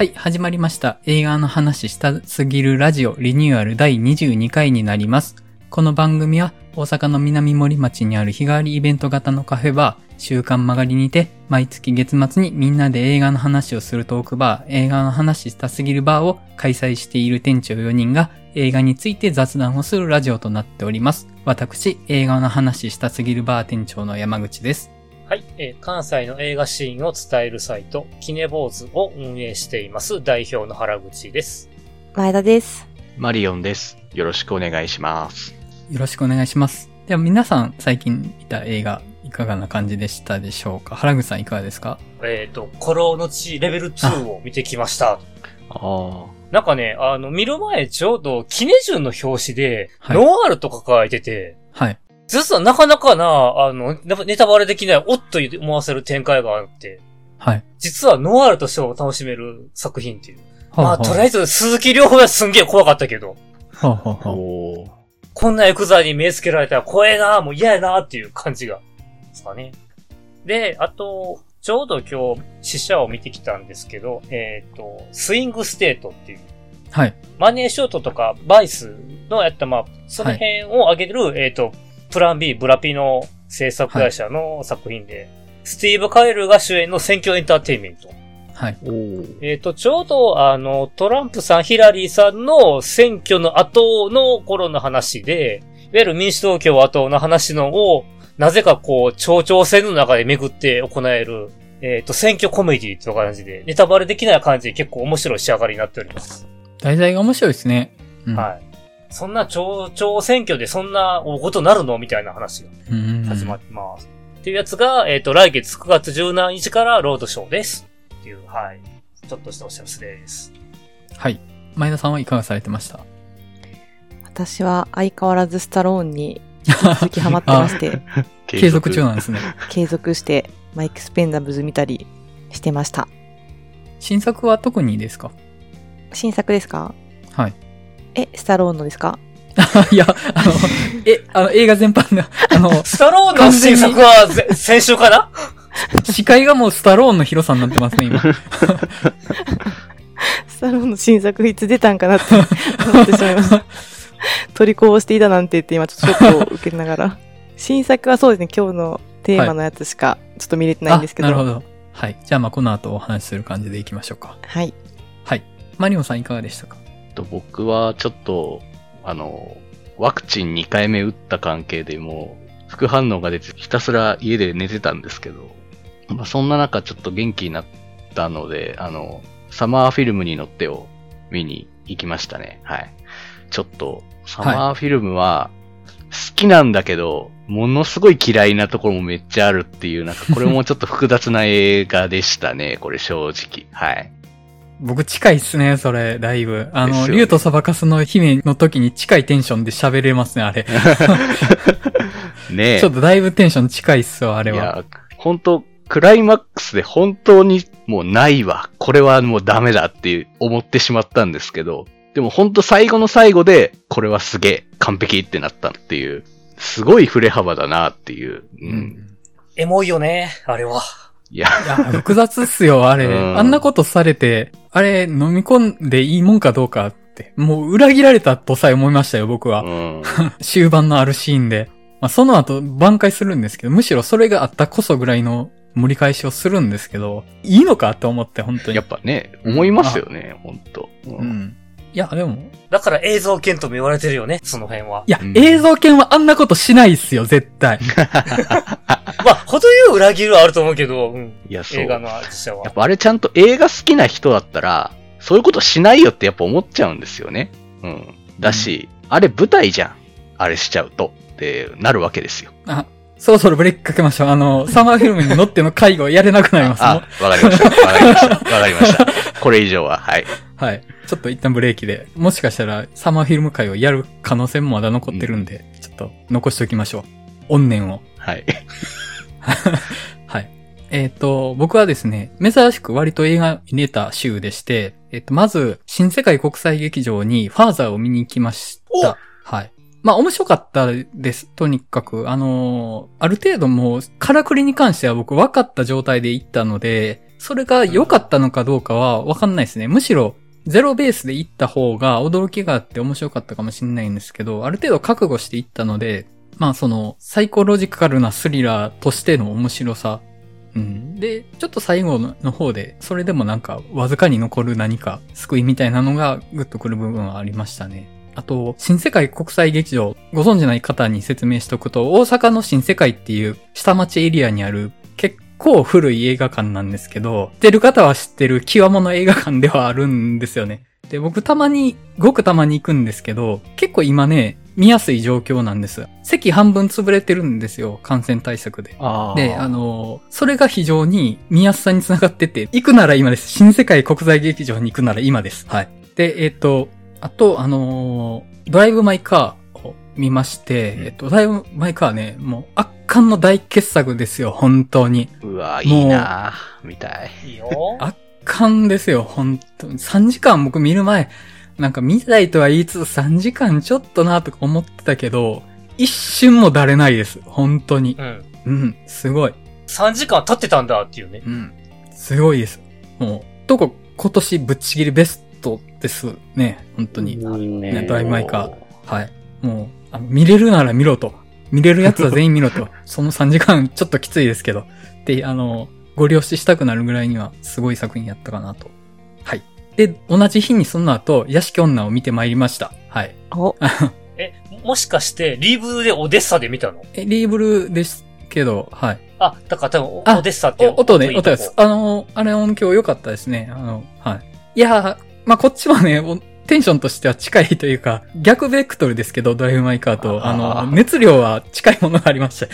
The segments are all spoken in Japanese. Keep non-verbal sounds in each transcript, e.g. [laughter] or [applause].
はい、始まりました。映画の話したすぎるラジオリニューアル第22回になります。この番組は大阪の南森町にある日替わりイベント型のカフェバー、週刊曲がりにて、毎月月末にみんなで映画の話をするトークバー、映画の話したすぎるバーを開催している店長4人が映画について雑談をするラジオとなっております。私、映画の話したすぎるバー店長の山口です。はい、えー関西の映画シーンを伝えるサイト、キネボーズを運営しています代表の原口です。前田です。マリオンです。よろしくお願いします。よろしくお願いします。では皆さん最近見た映画いかがな感じでしたでしょうか？原口さんいかがですか？えっ、と、古老の地レベル2を見てきました。あなんかね、あの、見る前ちょうど、キネジュンの表紙で、はいノワールとか書いてて、はい。実はなかなかな、あの、ネネタバレできない、おっと思わせる展開があって、はい。実はノワールとしても楽しめる作品っていう。まあ、とりあええず、鈴木亮平はすんげえ怖かったけど、ず。はあはああ。はあこんなヤクザに目つけられたら怖えなもう嫌やなっていう感じが。ですかね。で、あと、ちょうど今日、死者を見てきたんですけど、えっ、と、スイングステートっていう、はい。マネーショートとかバイスのやった、まあ、その辺を上げる、えっ、と、プラン B、ブラピの制作会社の作品で、スティーブ・カエルが主演の選挙エンターテインメント。はい。えっ、と、ちょうど、あの、トランプさん、ヒラリーさんの選挙の後の頃の話で、いわゆる民主党共和党の話のを、なぜかこう、町長選の中で巡って行える、えっ、と、選挙コメディという感じで、ネタバレできない感じで結構面白い仕上がりになっております。題材が面白いですね。うん、はい。そんな町長選挙でそんな大ことなるの？みたいな話がい。うん。始まってます。っていうやつが、えっ、と、来月9月17日からロードショーです。っていう、はい。ちょっとしたお知らせです。はい。前田さんはいかがされてました？私は相変わらずスタローンに引き続きハマってまして、[laughs] 継続中なんですね。[laughs] 継続してマイクスペンダブル見たりしてました。新作は特にですか？新作ですか？はい。え、スタローンのですか？[laughs] いや、あの、え、あの、映画全般の、あの、スタローンの新作はぜ先週かな視界がもうスタローンの広さになってますね、今。[laughs] スタローンの新作いつ出たんかなって思ってしまいました。[laughs] 取りこぼしていたなんて言って今ちょっとショックを受けながら。新作はそうですね、今日のテーマのやつしかちょっと見れてないんですけど。あなるほど。はい。じゃあまあこの後お話しする感じでいきましょうか。はい。はい。マリオンさんいかがでしたか？と僕はちょっと、あの、ワクチン2回目打った関係でも、副反応が出て、ひたすら家で寝てたんですけど、まあ、そんな中ちょっと元気になったので、あの、サマーフィルムに乗ってを見に行きましたね。はい。ちょっと、サマーフィルムは、好きなんだけど、ものすごい嫌いなところもめっちゃあるっていう、なんかこれもちょっと複雑な映画でしたね、これ正直。はい。僕近いっすね、それ、だいぶ。あの、竜とそばかすの姫の時に近いテンションで喋れますね、あれ。[laughs] ねえ。ちょっとだいぶテンション近いっすわ、あれは。いや、本当クライマックスで本当にもうないわ。これはもうダメだって思ってしまったんですけど、でも本当最後の最後で、これはすげえ完璧ってなったっていう、すごい振れ幅だなっていう。う。うんん。エモいよね、あれは。いや、いや、複雑っすよ、[laughs] あれ。うんあんなことされて、あれ、飲み込んでいいもんかどうかって。もう裏切られたとさえ思いましたよ、僕は。うん。[laughs] 終盤のあるシーンで。まあ、その後挽回するんですけど、むしろそれがあったこそぐらいの盛り返しをするんですけど、いいのかと思って、本当に。やっぱね、思いますよね、本当う。うんん。いや、でも、だから映像犬とも言われてるよね、その辺は。いや、うん映像犬はあんなことしないっすよ、絶対。[laughs] まあ、程よい裏切りはあると思うけど、うん。いや、そう。映画の実写はやっ。ぱあれちゃんと映画好きな人だったら、そういうことしないよってやっぱ思っちゃうんですよね。うん。だし、あれ舞台じゃん。あれしちゃうと。ってなるわけですよ。あ、そろそろブレーキかけましょう。あの、サマーフィルムに乗っての介護やれなくなります。あ、もわかりました。わかりました。わかりました。これ以上は、はい。うはい。ちょっと一旦ブレーキで。もしかしたら、サマーフィルム会をやる可能性もまだ残ってるんで、ちょっと残しておきましょう。怨念を。はい。[laughs] はい。えっ、と、僕はですね、珍しく割と映画見れた週でして、えっ、と、まず、新世界国際劇場にファーザーを見に行きました。はい。まあ、面白かったです。とにかく、あのーある程度もう、からくりに関しては僕分かった状態で行ったので、それが良かったのかどうかはわかんないですね。むしろ、ゼロベースで行った方が驚きがあって面白かったかもしれないんですけど、ある程度覚悟して行ったので、まあその、サイコロジカルなスリラーとしての面白さ。うん。で、ちょっと最後の方で、それでもなんか、わずかに残る何か、救いみたいなのがグッとくる部分はありましたね。あと、新世界国際劇場、ご存知ない方に説明しておくと、大阪の新世界っていう下町エリアにある結構古い映画館なんですけど、知ってる方は知ってる極物映画館ではあるんですよね。で、僕たまに、ごくたまに行くんですけど、結構今ね、見やすい状況なんです。席半分潰れてるんですよ、感染対策で。あで、あ、の、それが非常に見やすさにつながってて、行くなら今です。新世界国際劇場に行くなら今です。はい。で、えっ、と、あと、あのードライブ・マイ・カーを見まして、えっ、と、ドライブ・マイ・カーね、もう圧巻の大傑作ですよ、本当に。うわ、いいなみたい。いいよ。[laughs] 圧巻ですよ、本当に。3時間僕見る前、なんか見たいとは言いつつ3時間ちょっとなとか思ってたけど、一瞬もだれないです、本当に。うん。うん、すごい。3時間経ってたんだっていうね。うん。すごいです。もう、どこ今年ぶっちぎりベストですね。本当に。ねドライブ・マイ・カー。はい。もう、あの見れるなら見ろと。見れるやつは全員見ろと。[laughs] その3時間ちょっときついですけど。で、あの、ご了承したくなるぐらいにはすごい作品やったかなと。はい。で、同じ日にその後、屋敷女を見てまいりました。はい。お、え、もしかして、リーブでオデッサで見たの？え、リーブルですけど、はい。あ、だから多分オ、デッサっていうお音ね、音です。あの、あれ音響良かったですね。あの、はい。いやー、まあ、こっちはね、おテンションとしては近いというか、逆ベクトルですけど、ドライブ・マイ・カーと、ああの、ー熱量は近いものがありました。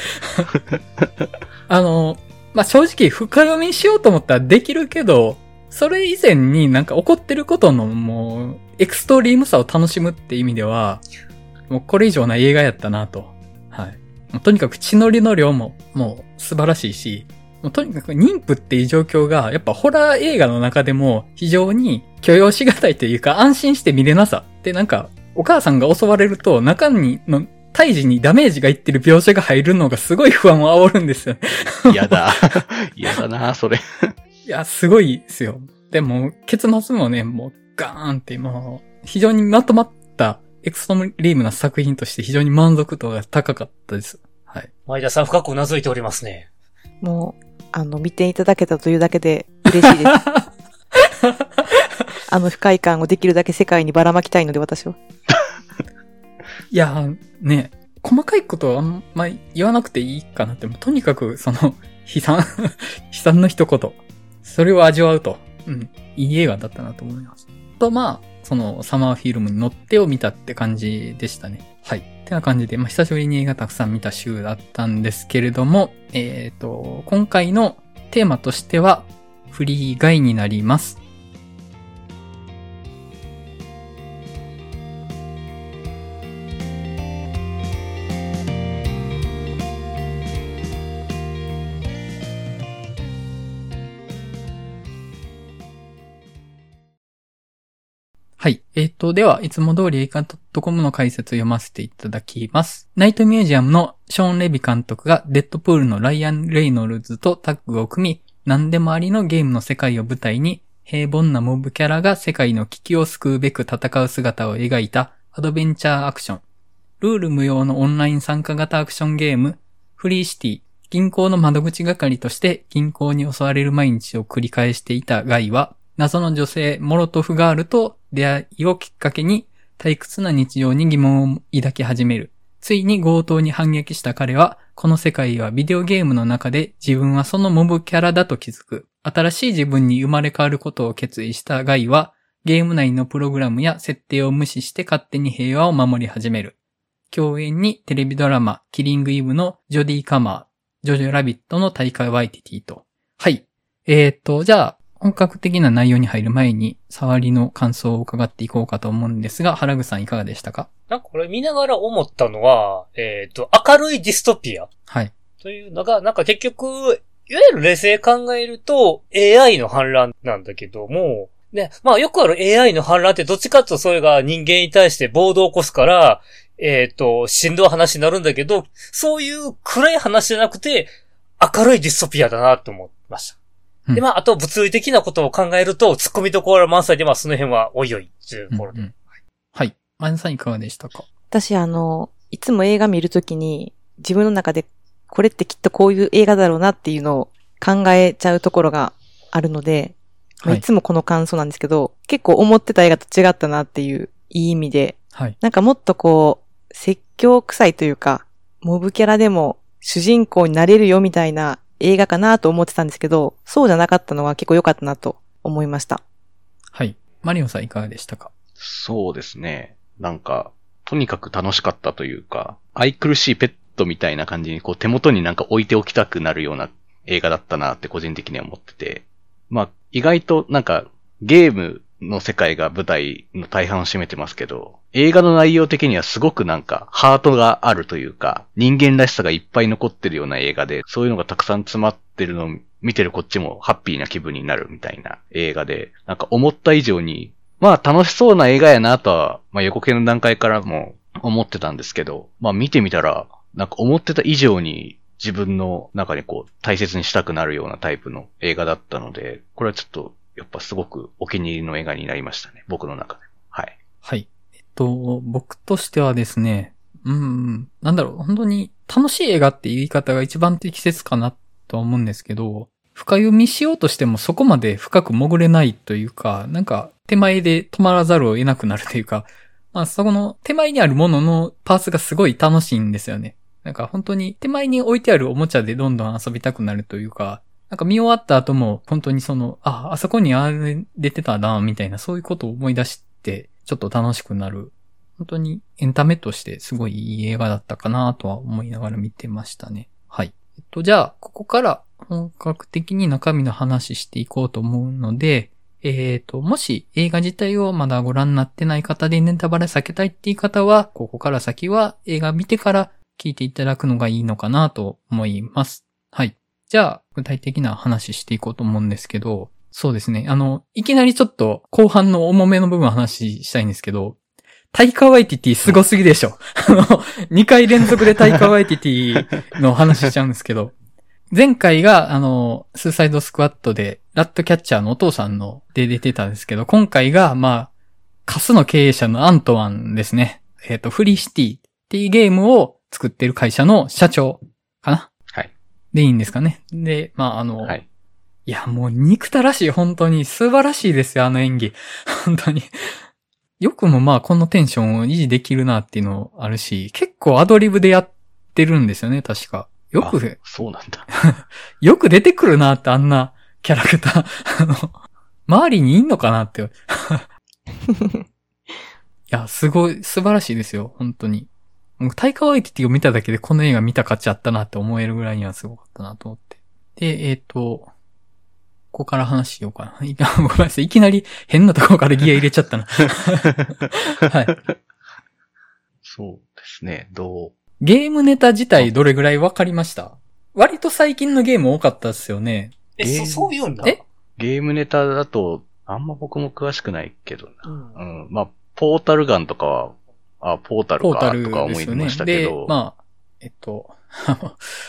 [laughs] あの、まあ、正直、深読みしようと思ったらできるけど、それ以前になんか起こってることのもう、エクストリームさを楽しむって意味では、もうこれ以上ない映画やったなと。はい。とにかく血のりの量も、もう素晴らしいし、もうとにかく妊婦っていう状況が、やっぱホラー映画の中でも非常に許容しがたいというか安心して見れなさ。で、なんか、お母さんが襲われると中にの胎児にダメージがいってる描写が入るのがすごい不安を煽るんですよね。[laughs] 嫌だ。嫌だなそれ。いや、すごいですよ。でも、結末もね、もうガーンってもう、非常にまとまったエクストリームな作品として非常に満足度が高かったです。はい。前田さん深く頷いておりますね。もう、あの、見ていただけたというだけで嬉しいです。[laughs] あの不快感をできるだけ世界にばらまきたいので、私は。いやー、ね、細かいことはあんまり言わなくていいかなって、とにかくその、悲惨、[laughs] 悲惨の一言。それを味わうと。うん。いい映画だったなと思います。と、まあ、その、サマーフィルムに乗ってを見たって感じでしたね。はい。ってな感じで、まあ、久しぶりに映画たくさん見た週だったんですけれども、えっ、と、今回のテーマとしては、フリー外になります。はい。えっ、と、では、いつも通り映画 .com の解説を読ませていただきます。ナイトミュージアムのショーン・レビ監督がデッドプールのライアン・レイノルズとタッグを組み、何でもありのゲームの世界を舞台に、平凡なモブキャラが世界の危機を救うべく戦う姿を描いたアドベンチャーアクション。ルール無用のオンライン参加型アクションゲーム、フリーシティ。銀行の窓口係として強盗に襲われる毎日を繰り返していたガイは、謎の女性モロトフガールと出会いをきっかけに退屈な日常に疑問を抱き始める。ついに強盗に反撃した彼は、この世界はビデオゲームの中で自分はそのモブキャラだと気づく。新しい自分に生まれ変わることを決意したガイは、ゲーム内のプログラムや設定を無視して勝手に平和を守り始める。共演にテレビドラマ、キリングイブのジョディ・カマー、ジョジョ・ラビットの大会ワイティティと。はい。えーと、じゃあ、本格的な内容に入る前に、触りの感想を伺っていこうかと思うんですが、原口さんいかがでしたか？なんかこれ見ながら思ったのは、えっ、と、明るいディストピアはい。というのが、なんか結局、いわゆる冷静考えると AI の反乱なんだけども、ね、まあよくある AI の反乱ってどっちかとそれが人間に対して暴動を起こすから、えっ、と、しんどい話になるんだけど、そういう暗い話じゃなくて、明るいディストピアだなと思いました。うんで、まあ、あと物理的なことを考えると、突っ込みどころ満載で、まあ、その辺はおいおいっていうところで。うんうんはい。マネさんいかがでしたか？私、あの、いつも映画見るときに、自分の中で、これってきっとこういう映画だろうなっていうのを考えちゃうところがあるので、まあはいいつもこの感想なんですけど、結構思ってた映画と違ったなっていう、いい意味で、はい。なんかもっとこう、説教臭いというか、モブキャラでも主人公になれるよみたいな映画かなと思ってたんですけど、そうじゃなかったのは結構良かったなと思いました。はい。マリオンさんいかがでしたか？そうですね。なんか、とにかく楽しかったというか、愛くるしいペットみたいな感じにこう手元になんか置いておきたくなるような映画だったなって個人的には思ってて。まあ、意外となんかゲームの世界が舞台の大半を占めてますけど、映画の内容的にはすごくなんかハートがあるというか、人間らしさがいっぱい残ってるような映画で、そういうのがたくさん詰まってるのを見てるこっちもハッピーな気分になるみたいな映画で、なんか思った以上にまあ楽しそうな映画やなとは、まあ予告編の段階からも思ってたんですけど、まあ見てみたら、なんか思ってた以上に自分の中にこう大切にしたくなるようなタイプの映画だったので、これはちょっとやっぱすごくお気に入りの映画になりましたね。僕の中で。はい。はい。えっと、僕としてはですね、うん、なんだろう、本当に楽しい映画って言い方が一番適切かなと思うんですけど、深読みしようとしてもそこまで深く潜れないというか、なんか手前で止まらざるを得なくなるというか、[laughs] まあそこの手前にあるもののパーツがすごい楽しいんですよね。なんか本当に手前に置いてあるおもちゃでどんどん遊びたくなるというか、なんか見終わった後も本当にその、あ、あそこにあれ出てたな、みたいなそういうことを思い出して、ちょっと楽しくなる。本当にエンタメとしてすごいいい映画だったかなとは思いながら見てましたね。はい。えっと、じゃあ、ここから本格的に中身の話していこうと思うので、えっ、と、もし映画自体をまだご覧になってない方でネタバレ避けたいっていう方は、ここから先は映画見てから聞いていただくのがいいのかなと思います。はい。じゃあ、具体的な話していこうと思うんですけど、そうですね。あの、いきなりちょっと後半の重めの部分話したいんですけど、タイカワイティティすごすぎでしょ。[laughs] あの、2回連続でタイカワイティティの話しちゃうんですけど、前回が、あの、スーサイドスクワットで、ラットキャッチャーのお父さんので出てたんですけど、今回が、まあ、カスの経営者のアントワンですね。えっ、と、フリーシティっていうゲームを作ってる会社の社長。でいいんですかね。で、まあ、あの、はい。いや、もう憎たらしい、本当に。素晴らしいですよ、あの演技。本当に。よくもまあ、このテンションを維持できるなっていうのあるし、結構アドリブでやってるんですよね、確か。よくあ、そうなんだ。[laughs] よく出てくるなって、あんなキャラクター。あの、周りにいんのかなって。[laughs] いや、すごい、素晴らしいですよ、本当に。もうタイカワイティティを見ただけでこの映画見た価値あったなって思えるぐらいにはすごかったなと思って。で、えっ、と、ここから話しようかな。[laughs] ごめんなさい。いきなり変なところからギア入れちゃったな。[laughs] はい。そうですね。どう？ゲームネタ自体どれぐらいわかりました？割と最近のゲーム多かったですよね。え、そ、えーそういうんだ？え？ゲームネタだと、あんま僕も詳しくないけどうんな。うん。まあ、ポータルガンとかは、あ、ポータルかポータルとか思いまし。たけでど。、まあ、えっと、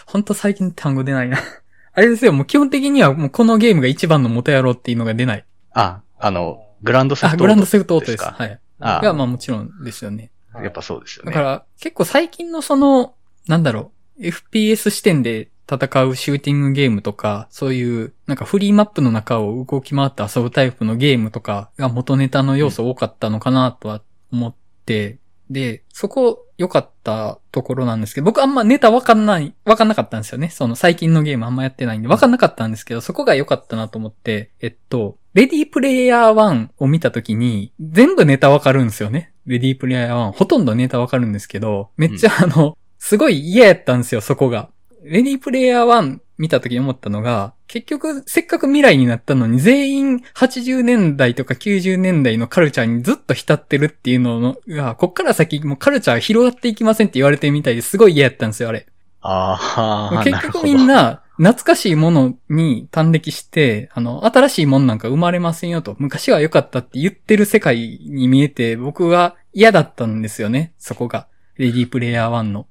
ほんと最近単語出ないな。[laughs] あれですよ、もう基本的にはもうこのゲームが一番の元やろうっていうのが出ない。あ、あの、グランドセフあ、トグランドセフトオートです。かはい。あが、まあもちろんですよね。やっぱそうですよね。だから、結構最近のその、なんだろう、FPS 視点で戦うシューティングゲームとか、そういう、なんかフリーマップの中を動き回って遊ぶタイプのゲームとかが元ネタの要素多かったのかなとは思って、で、そこ良かったところなんですけど、僕あんまネタわかんない、わかんなかったんですよね。その最近のゲームあんまやってないんで、わかんなかったんですけど、そこが良かったなと思って、えっと、レディープレイヤー1を見たときに、全部ネタわかるんですよね。レディープレイヤー1。ほとんどネタわかるんですけど、めっちゃあの、すごい嫌やったんですよ、そこが。レディープレイヤー1見た時に思ったのが、結局、せっかく未来になったのに、全員80年代とか90年代のカルチャーにずっと浸ってるっていうのが、こっから先もうカルチャー広がっていきませんって言われてるみたいですごい嫌やったんですよ、あれ。ああ、結局みんな、懐かしいものに端歴して、あの、新しいものなんか生まれませんよと、昔は良かったって言ってる世界に見えて、僕は嫌だったんですよね、そこが。レディープレイヤー1の。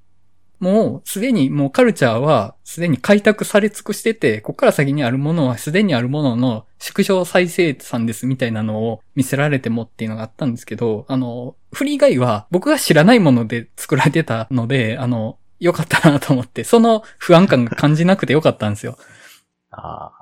もうすでにもうカルチャーはすでに開拓され尽くしてて、こっから先にあるものはすでにあるものの縮小再生産ですみたいなのを見せられてもっていうのがあったんですけど、あの、フリーガイは僕が知らないもので作られてたので、あの、良かったなと思って、その不安感が感じなくて良かったんですよ。[laughs] ああ。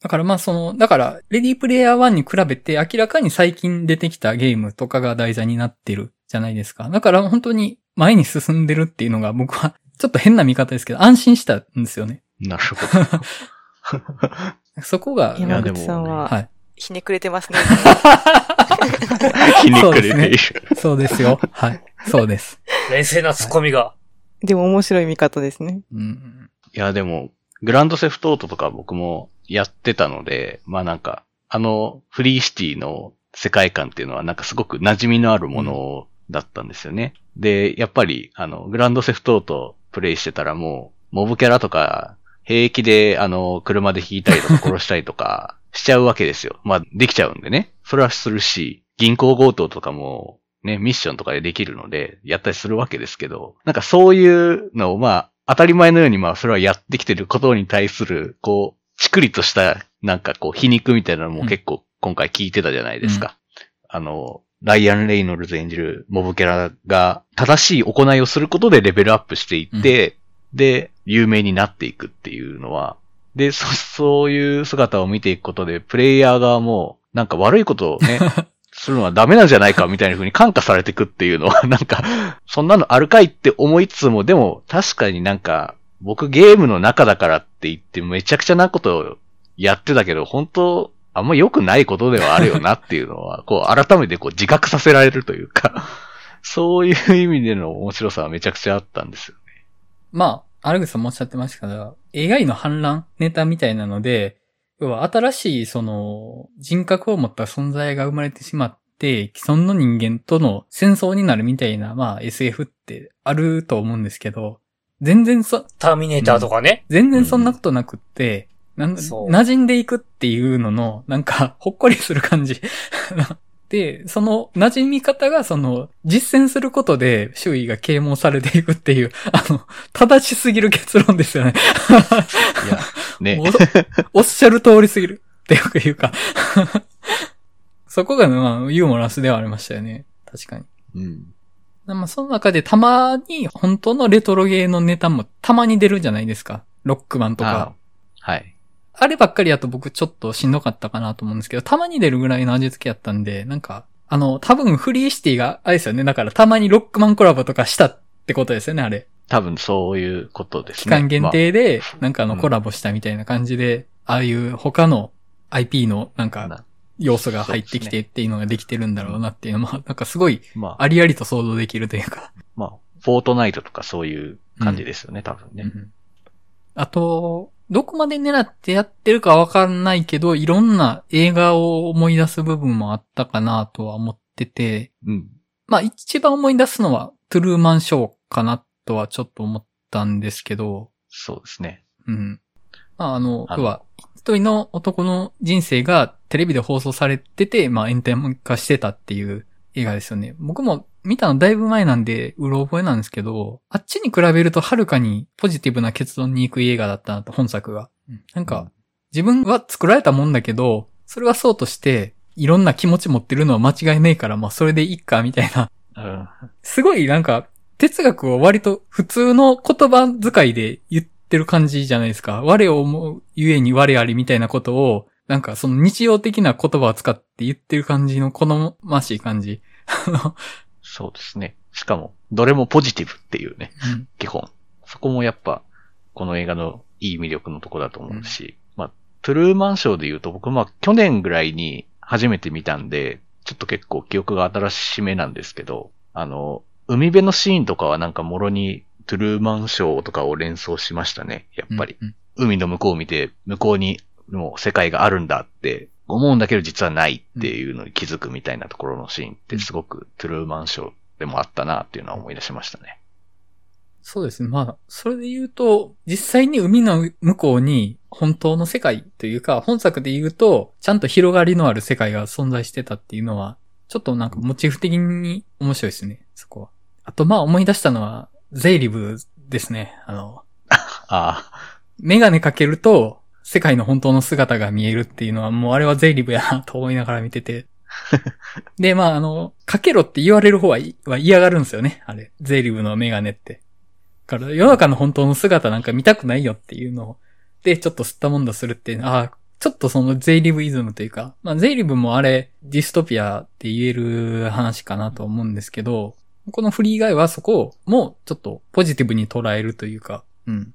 だからまあその、だから、レディープレイヤー1に比べて明らかに最近出てきたゲームとかが題材になってるじゃないですか。だから本当に前に進んでるっていうのが僕はちょっと変な見方ですけど、安心したんですよね。なるほど。そこが、山口さんは、はい。ひねくれてますね。[laughs] ひねくれている。そうですよ。はい。そうです。冷静なツッコミが。でも面白い見方ですね。うん。いや、でも、グランドセフトオートとか僕もやってたので、まあなんか、あの、フリーシティの世界観っていうのはなんかすごく馴染みのあるものだったんですよね。で、やっぱり、あの、グランドセフトオートプレイしてたらもう、モブキャラとか、平気で、あの、車で引いたりとか殺したりとか [laughs] しちゃうわけですよ。まあ、できちゃうんでね。それはするし、銀行強盗とかも、ね、ミッションとかでできるので、やったりするわけですけど、なんかそういうのを、まあ、当たり前のように、まあ、それはやってきてることに対する、こう、ちくりとした、なんかこう、皮肉みたいなのも結構今回聞いてたじゃないですか。あの、ライアン・レイノルズ演じるモブキャラが正しい行いをすることでレベルアップしていって、で、有名になっていくっていうのは、で、そ、そういう姿を見ていくことで、プレイヤー側も、なんか悪いことをね、[laughs] するのはダメなんじゃないかみたいな風に感化されていくっていうのは、[laughs] なんか、そんなのあるかいって思いつつも、でも確かになんか、僕ゲームの中だからって言ってめちゃくちゃなことをやってたけど、本当あんま良くないことではあるよなっていうのは、こう改めてこう自覚させられるというか、[laughs] そういう意味での面白さはめちゃくちゃあったんですよね。まあ、アルグさんもおっしゃってましたけど、AI の反乱ネタみたいなので、要は新しいその人格を持った存在が生まれてしまって、既存の人間との戦争になるみたいな、まあ SF ってあると思うんですけど、全然そ、ターミネーターとかね。全然そんなことなくって、なんそう馴染んでいくっていうのの、なんか、[laughs] ほっこりする感じ。[laughs] で、その馴染み方が、その、実践することで周囲が啓蒙されていくっていう、あの、正しすぎる結論ですよね。いや、ね。おおっしゃる通りすぎるってよく言うか。[laughs] そこが、まあ、ユーモラスではありましたよね。確かに。うん。まあ、その中でたまに本当のレトロゲーのネタもたまに出るじゃないですか。ロックマンとか。あはい。あればっかりやと僕ちょっとしんどかったかなと思うんですけど、たまに出るぐらいの味付けやったんで、なんか、あの、多分フリーシティが、あれですよね。だからたまにロックマンコラボとかしたってことですよね、あれ。多分そういうことですね。期間限定で、なんかあのうんコラボしたみたいな感じで、ああいう他の IP のなんか要素が入ってきてっていうのができてるんだろうなっていうのも、なんかすごいまあ、ありありと想像できるというか。まあ、フォートナイトとかそういう感じですよね、多分ね。うんあと、どこまで狙ってやってるかわかんないけど、いろんな映画を思い出す部分もあったかなとは思ってて、うん。まあ一番思い出すのはトゥルーマンショーかなとはちょっと思ったんですけど、そうですね。うん。まああの、あは、一人の男の人生がテレビで放送されてて、まあエンタメ化してたっていう映画ですよね。僕も見たのだいぶ前なんで、うろ覚えなんですけど、あっちに比べるとはるかにポジティブな結論に行く映画だったなと、本作が。なんか、自分は作られたもんだけど、それはそうとして、いろんな気持ち持ってるのは間違いないから、まあそれでいいか、みたいな。うん。すごいなんか、哲学を割と普通の言葉遣いで言ってる感じじゃないですか。我を思うゆえに我ありみたいなことを、なんかその日常的な言葉を使って言ってる感じの好ましい感じ。[laughs] そうですね。しかも、どれもポジティブっていうね、うん基本。そこもやっぱ、この映画のいい魅力のとこだと思うし、まあ、トゥルーマンショーで言うと僕、まあ、去年ぐらいに初めて見たんで、ちょっと結構記憶が新しめなんですけど、あの、海辺のシーンとかはなんかもろにトゥルーマンショーとかを連想しましたね、やっぱり。うん海の向こうを見て、向こうにもう世界があるんだって思うんだけど実はないっていうのに気づくみたいなところのシーンってすごくトゥルーマンショーでもあったなっていうのは思い出しましたね。そうですね。まあ、それで言うと、実際に海の向こうに本当の世界というか、本作で言うと、ちゃんと広がりのある世界が存在してたっていうのは、ちょっとなんかモチーフ的に面白いですね、そこは。[laughs] あとまあ思い出したのは、ゼイリブですね。あの、[laughs] あメガネかけると、世界の本当の姿が見えるっていうのは、もうあれはゼイリブやなと思いながら見てて。[laughs] で、まあ、あの、かけろって言われる方は嫌がるんですよね。あれ。ゼイリブのメガネって。だから、世の中の本当の姿なんか見たくないよっていうのを、で、ちょっと吸ったもんだするっていうのは、あちょっとそのゼイリブイズムというか、まあ、ゼイリブもあれ、ディストピアって言える話かなと思うんですけど、このフリー以外はそこもちょっとポジティブに捉えるというか、うん。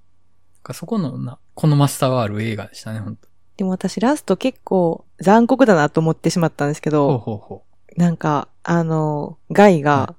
そこのな、好ましさはある映画でしたね、本当でも私ラスト結構残酷だなと思ってしまったんですけほうど、ほうほなんか、あの、ガイが、は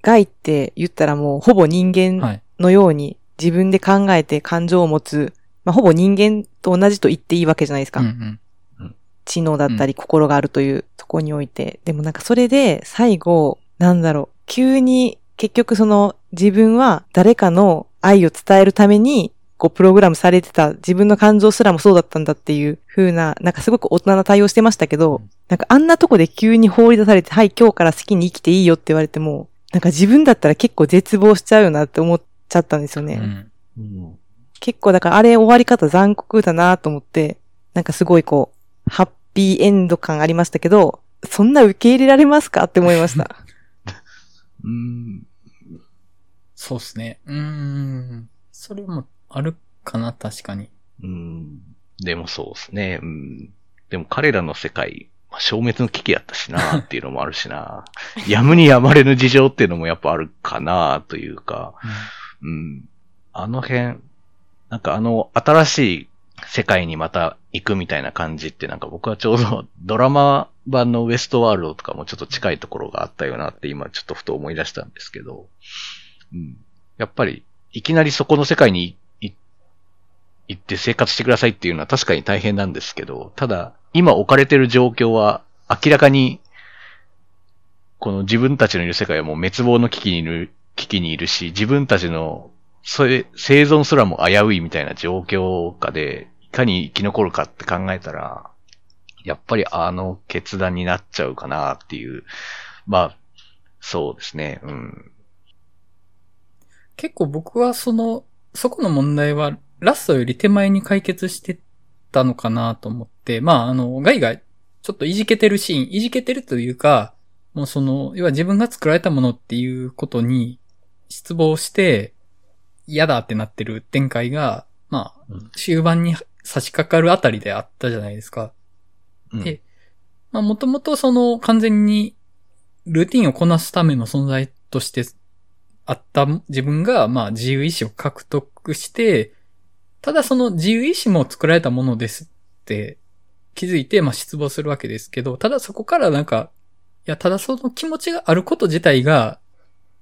ガイって言ったらもうほぼ人う。間はい。のように自分で考えて感情を持つ、まあ、ほぼ人間と同じと言っていいわけじゃないですか。うんうん。知能だったり心があるというところにおいて。でもなんかそれで最後、なんだろう、急に結局その自分は誰かの愛を伝えるために、こうプログラムされてた自分の感情すらもそうだったんだっていう風な、なんかすごく大人な対応してましたけど、なんかあんなとこで急に放り出されて、はい、今日から好きに生きていいよって言われても、なんか自分だったら結構絶望しちゃうよなって思っちゃったんですよね。うん。あ。うん。結構だからあれ終わり方残酷だなと思って、なんかすごいこう、ハッピーエンド感ありましたけど、そんな受け入れられますかって思いました。[laughs] うん。そうっすね。うーん。それもあるかな、確かに。うん。でもそうですね。うん。でも彼らの世界、まあ消滅の危機やったしなっていうのもあるしな。[laughs] やむにやまれぬ事情っていうのもやっぱあるかなというか。うん。あの辺、なんかあの新しい世界にまた行くみたいな感じってなんか僕はちょうど [laughs] ドラマ版のウエストワールドとかもちょっと近いところがあったよなって今ちょっとふと思い出したんですけど、うん。やっぱりいきなりそこの世界にい行って生活してくださいっていうのは確かに大変なんですけど、ただ今置かれてる状況は明らかにこの自分たちのいる世界はもう滅亡の危機にいる、危機にいるし、自分たちの、それ、生存すらも危ういみたいな状況下で、いかに生き残るかって考えたら、やっぱりあの決断になっちゃうかなっていう。まあ、そうですね。うん。結構僕はその、そこの問題はラストより手前に解決してたのかなと思って、まああの、ガイがちょっといじけてるシーン、いじけてるというか、もうその、要は自分が作られたものっていうことに失望して嫌だってなってる展開が、まあうん、終盤に差し掛かるあたりであったじゃないですか。うんでまあもともとその完全にルーティンをこなすための存在としてあった自分がまあ自由意志を獲得して、ただその自由意志も作られたものですって気づいてまあ失望するわけですけど、ただそこからなんか、いやただその気持ちがあること自体が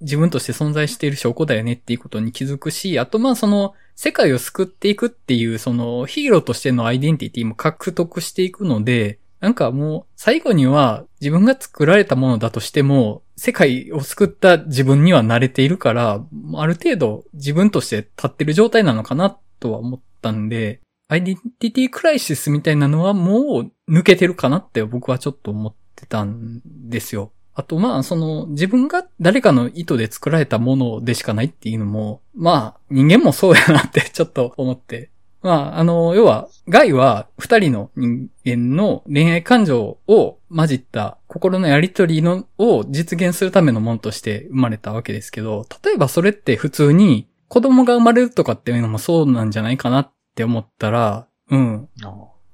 自分として存在している証拠だよねっていうことに気づくし、あとまあその世界を救っていくっていうそのヒーローとしてのアイデンティティも獲得していくので、なんかもう最後には自分が作られたものだとしても、世界を救った自分には慣れているから、ある程度自分として立ってる状態なのかなっとは思ったんで、アイデンティティクライシスみたいなのはもう抜けてるかなって僕はちょっと思ってたんですよ。あとまあその自分が誰かの意図で作られたものでしかないっていうのも、まあ人間もそうやなって [laughs] ちょっと思って。まああの、要は、ガイは二人の人間の恋愛感情を混じった心のやりとりのを実現するためのものとして生まれたわけですけど、例えばそれって普通に子供が生まれるとかっていうのもそうなんじゃないかなって思ったら、うん、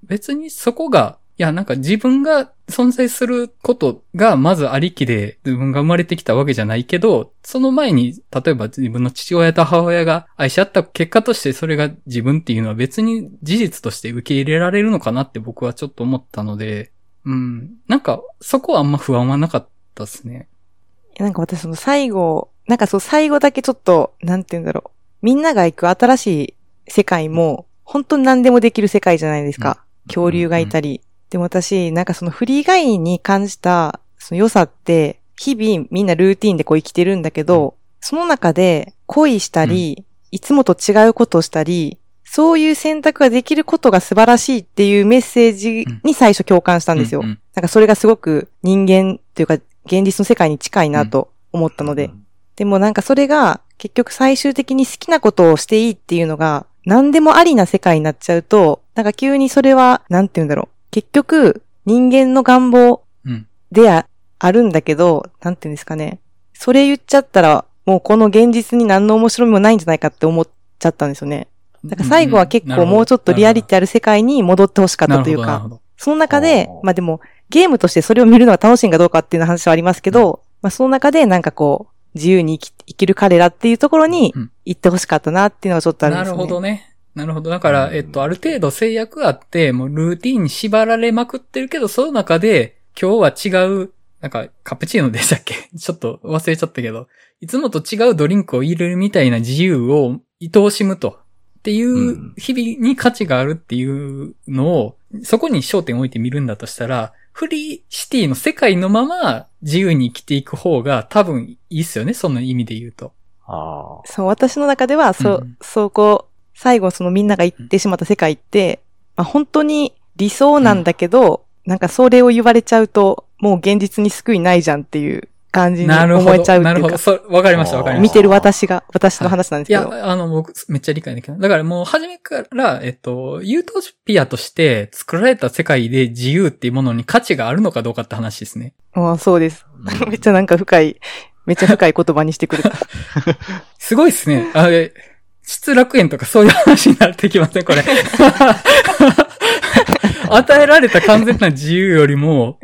別にそこが、いや、なんか自分が存在することがまずありきで自分が生まれてきたわけじゃないけど、その前に、例えば自分の父親と母親が愛し合った結果としてそれが自分っていうのは別に事実として受け入れられるのかなって僕はちょっと思ったので、うん。なんか、そこはあんま不安はなかったですね。いやなんか私その最後、なんかそう最後だけちょっと、なんて言うんだろう。みんなが行く新しい世界も、本当に何でもできる世界じゃないですか。恐竜がいたり。でも私、なんかそのフリーガイに感じた、その良さって、日々みんなルーティンでこう生きてるんだけど、その中で恋したり、いつもと違うことをしたり、そういう選択ができることが素晴らしいっていうメッセージに最初共感したんですよ。うんうんなんかそれがすごく人間というか現実の世界に近いなと思ったので。でもなんかそれが結局最終的に好きなことをしていいっていうのが、何でもありな世界になっちゃうと、なんか急にそれは、なんて言うんだろう。結局、人間の願望うん。でああるんだけど、なんて言うんですかね。それ言っちゃったら、もうこの現実に何の面白みもないんじゃないかって思っちゃったんですよね。だから最後は結構もうちょっとリアリティある世界に戻ってほしかったというかその中でまあでも、ゲームとしてそれを見るのが楽しいんかどうかっていう話はありますけど、まあその中でなんかこう、自由に生き生きる彼らっていうところにうん行ってほしかったなっていうのがちょっとあるんですよね。なるほどね。なるほど。だから、えっと、ある程度制約があって、もうルーティンに縛られまくってるけど、その中で、今日は違う、なんか、カプチーノでしたっけ？[laughs] ちょっと忘れちゃったけど、いつもと違うドリンクを入れるみたいな自由を愛おしむと。っていう日々に価値があるっていうのを、そこに焦点を置いてみるんだとしたら、フリーシティの世界のまま自由に生きていく方が多分いいっすよね、その意味で言うと。ああ。そう、私の中では、そ、うんそこ、最後そのみんなが行ってしまった世界って、まあ、本当に理想なんだけど、なんかそれを言われちゃうと、もう現実に救いないじゃんっていう感じになるほど。思えちゃうってないるほど。うか、そわかりました、わかりました。見てる私が、私の話なんですいけど。や、あの、僕、めっちゃ理解できない。だからもう、初めから、えっと、ユートピアとして作られた世界で自由っていうものに価値があるのかどうかって話ですね。ああそうです。めっちゃなんか深い、めっちゃ深い言葉にしてくれた。すごいっすね。あれ、失楽園とかそういう話になってきません、これ。[laughs] 与えられた完全な自由よりも、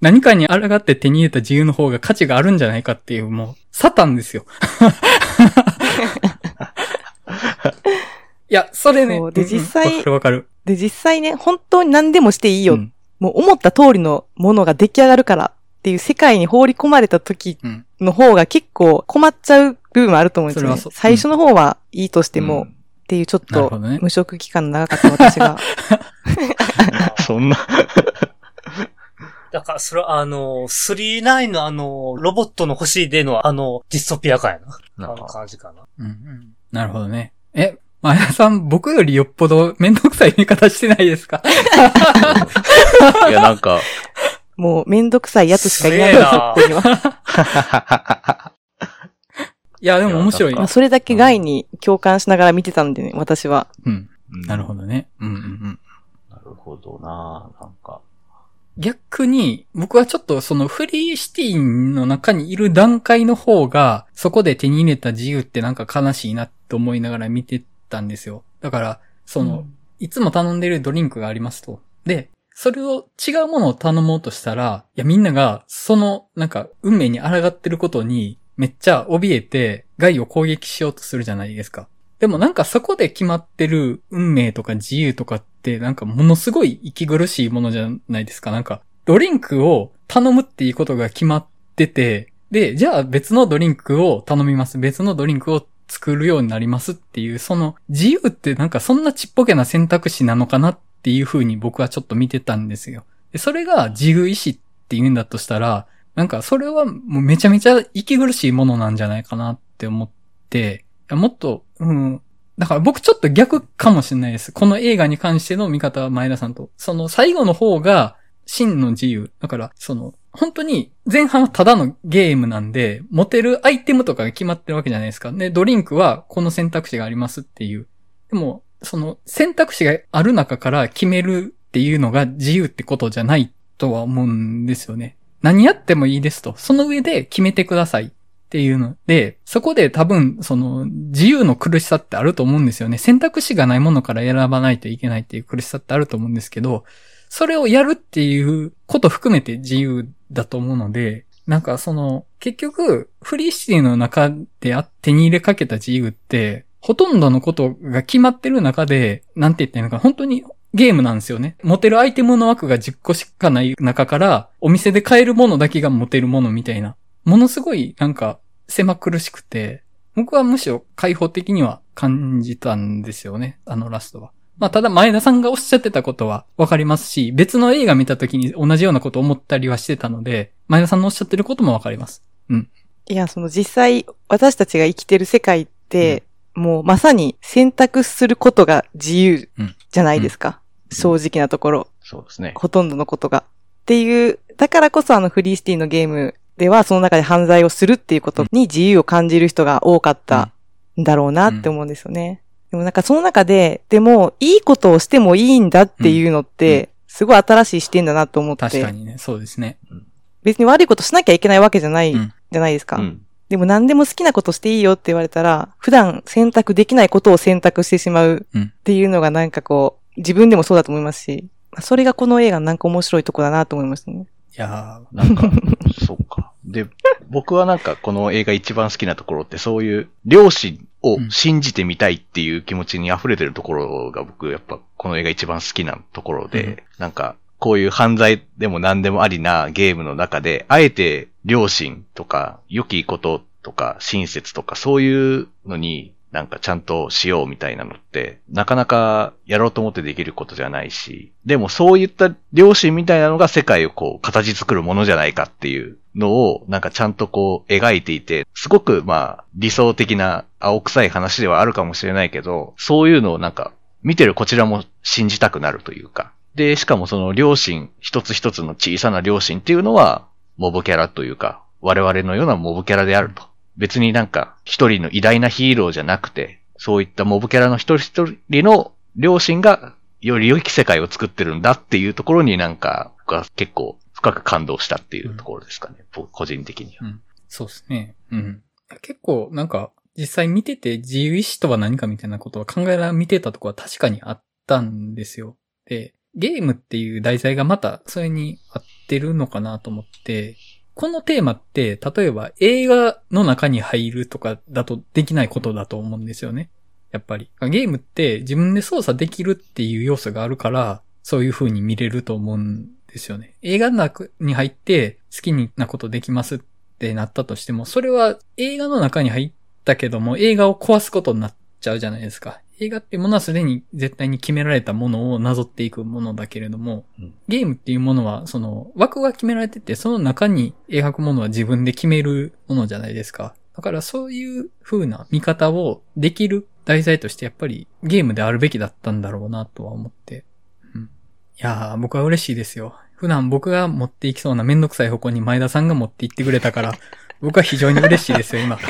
何かに抗って手に入れた自由の方が価値があるんじゃないかっていう、もう、サタンですよ。[laughs] いや、それね。そうでんん実際わかるわかる。で、実際ね、本当に何でもしていいよ。うんもう思った通りのものが出来上がるからっていう世界に放り込まれた時うん。の方が結構困っちゃう部分もあると思うんですよねそれはそう。最初の方はいいとしても、うんっていうちょっと無職期間の長かった私が。[laughs] [laughs] そんな、だから、それはあの、39のあの、ロボットの星でのあの、ディストピア感やな。あの感じかな。うんうん。なるほどね。え、前田さん、僕よりよっぽどめんどくさい見方してないですか？[laughs] いや、なんか、もうめんどくさいやつしかいないんですよ、ここには。[laughs] いや、でも面白いまあ。それだけ外に共感しながら見てたんでね、私は。うん。うんなるほどね。うんうんうん。なるほどななんか。逆に、僕はちょっとそのフリーシティの中にいる段階の方が、そこで手に入れた自由ってなんか悲しいなと思いながら見てたんですよ。だから、その、いつも頼んでるドリンクがありますと。で、それを違うものを頼もうとしたら、いやみんながそのなんか運命に抗ってることにめっちゃ怯えて害を攻撃しようとするじゃないですか。でもなんかそこで決まってる運命とか自由とかってなんかものすごい息苦しいものじゃないですか。なんかドリンクを頼むっていうことが決まってて、で、じゃあ別のドリンクを頼みます。別のドリンクを作るようになりますっていう、その自由ってなんかそんなちっぽけな選択肢なのかなっていう風に僕はちょっと見てたんですよ。でそれが自由意志っていうんだとしたら、なんかそれはもうめちゃめちゃ息苦しいものなんじゃないかなって思って、もっと、うん。だから僕ちょっと逆かもしれないです。この映画に関しての見方は前田さんと。その最後の方が真の自由。だから、その、本当に前半はただのゲームなんで、持てるアイテムとかが決まってるわけじゃないですか。で、ドリンクはこの選択肢がありますっていう。でも、その選択肢がある中から決めるっていうのが自由ってことじゃないとは思うんですよね。何やってもいいですと。その上で決めてくださいっていうので、そこで多分、その、自由の苦しさってあると思うんですよね。選択肢がないものから選ばないといけないっていう苦しさってあると思うんですけど、それをやるっていうこと含めて自由だと思うので、なんかその、結局、フリーシティの中であ手に入れかけた自由って、ほとんどのことが決まってる中で、なんて言ってんのか、本当にゲームなんですよね。持てるアイテムの枠が10個しかない中から、お店で買えるものだけが持てるものみたいな。ものすごい、なんか、狭苦しくて、僕はむしろ開放的には感じたんですよね、あのラストは。まあ、ただ前田さんがおっしゃってたことはわかりますし、別の映画見た時に同じようなことを思ったりはしてたので、前田さんのおっしゃってることもわかります。いや、その実際、私たちが生きてる世界って、もうまさに選択することが自由じゃないですか。正直なところ。そうですね。ほとんどのことが。っていう、だからこそあのフリーシティのゲームではその中で犯罪をするっていうことに自由を感じる人が多かったんだろうなって思うんですよね。でもなんかその中で、でも、いいことをしてもいいんだっていうのって、すごい新しい視点だなと思って。確かにね、そうですね。別に悪いことしなきゃいけないわけじゃない、うんじゃないですか。うん。でも何でも好きなことしていいよって言われたら、普段選択できないことを選択してしまううんっていうのがなんかこう、自分でもそうだと思いますし、まあそれがこの映画のなんか面白いとこだなと思いましたね。いやなんか、そうか。で、僕はなんかこの映画一番好きなところってそういう両親を信じてみたいっていう気持ちに溢れてるところが僕やっぱこの映画一番好きなところで、うん。なんかこういう犯罪でも何でもありなゲームの中で、あえて両親とか良きこととか親切とかそういうのになんかちゃんとしようみたいなのって、なかなかやろうと思ってできることじゃないし、でもそういった良心みたいなのが世界をこう形作るものじゃないかっていうのをなんかちゃんとこう描いていて、すごくまあ理想的な青臭い話ではあるかもしれないけど、そういうのをなんか見てるこちらも信じたくなるというか。で、しかもその良心、一つ一つの小さな良心っていうのは、モブキャラというか、我々のようなモブキャラであると。別になんか一人の偉大なヒーローじゃなくて、そういったモブキャラの一人一人の良心がより良き世界を作ってるんだっていうところになんか僕は結構深く感動したっていうところですかね。僕個人的には。そうですね。うん。結構、なんか、実際見てて自由意志とは何かみたいなことは考えながら見てたところは確かにあったんですよ。で、ゲームっていう題材がまたそれに合ってるのかなと思って、このテーマって、例えば映画の中に入るとかだとできないことだと思うんですよね。やっぱり。ゲームって自分で操作できるっていう要素があるから、そういう風に見れると思うんですよね。映画の中に入って好きなことできますってなったとしても、それは映画の中に入ったけども、映画を壊すことになっちゃうじゃないですか。映画っていうものはすでに絶対に決められたものをなぞっていくものだけれども、うんゲームっていうものは、その枠が決められてて、その中に描くものは自分で決めるものじゃないですか。だからそういう風な見方をできる題材としてやっぱりゲームであるべきだったんだろうなとは思って。うん、いやー、僕は嬉しいですよ。普段僕が持っていきそうなめんどくさい方向に前田さんが持っていってくれたから、[laughs] 僕は非常に嬉しいですよ、今。[laughs]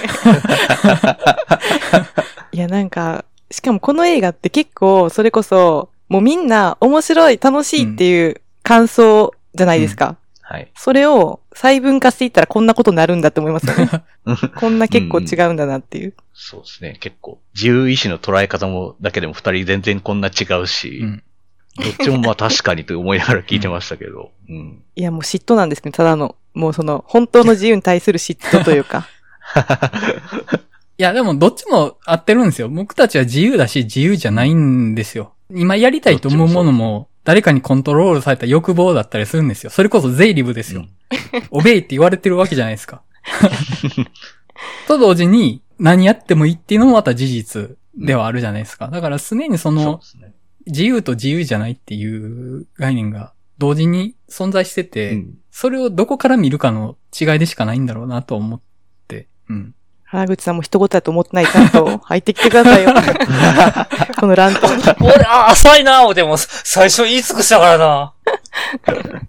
[laughs] いや、なんか、しかもこの映画って結構、それこそ、もうみんな面白い、楽しいっていう感想じゃないですか。はい。それを細分化していったらこんなことになるんだって思いますよね。[laughs] こんな結構違うんだなっていう。そうですね。結構、自由意志の捉え方も、だけでも二人全然こんな違うし、うん。どっちもまあ確かにと思いながら聞いてましたけど、うん。いや、もう嫉妬なんですね、ただの。もうその、本当の自由に対する嫉妬というか。[laughs] いや、でもどっちも合ってるんですよ。僕たちは自由だし自由じゃないんですよ。今やりたいと思うものも、誰かにコントロールされた欲望だったりするんですよ。それこそ税理部ですよ。オベイって言われてるわけじゃないですか。[laughs] と同時に、何やってもいいっていうのもまた事実ではあるじゃないですか。だから常にその。自由と自由じゃないっていう概念が同時に存在してて、うんそれをどこから見るかの違いでしかないんだろうなと思って、うん。原口さんも一言だと思ってないちゃんと入ってきてくださいよ。[laughs] この乱闘に。俺、あ、浅いなぁ、でも、最初言い尽くしたからな [laughs]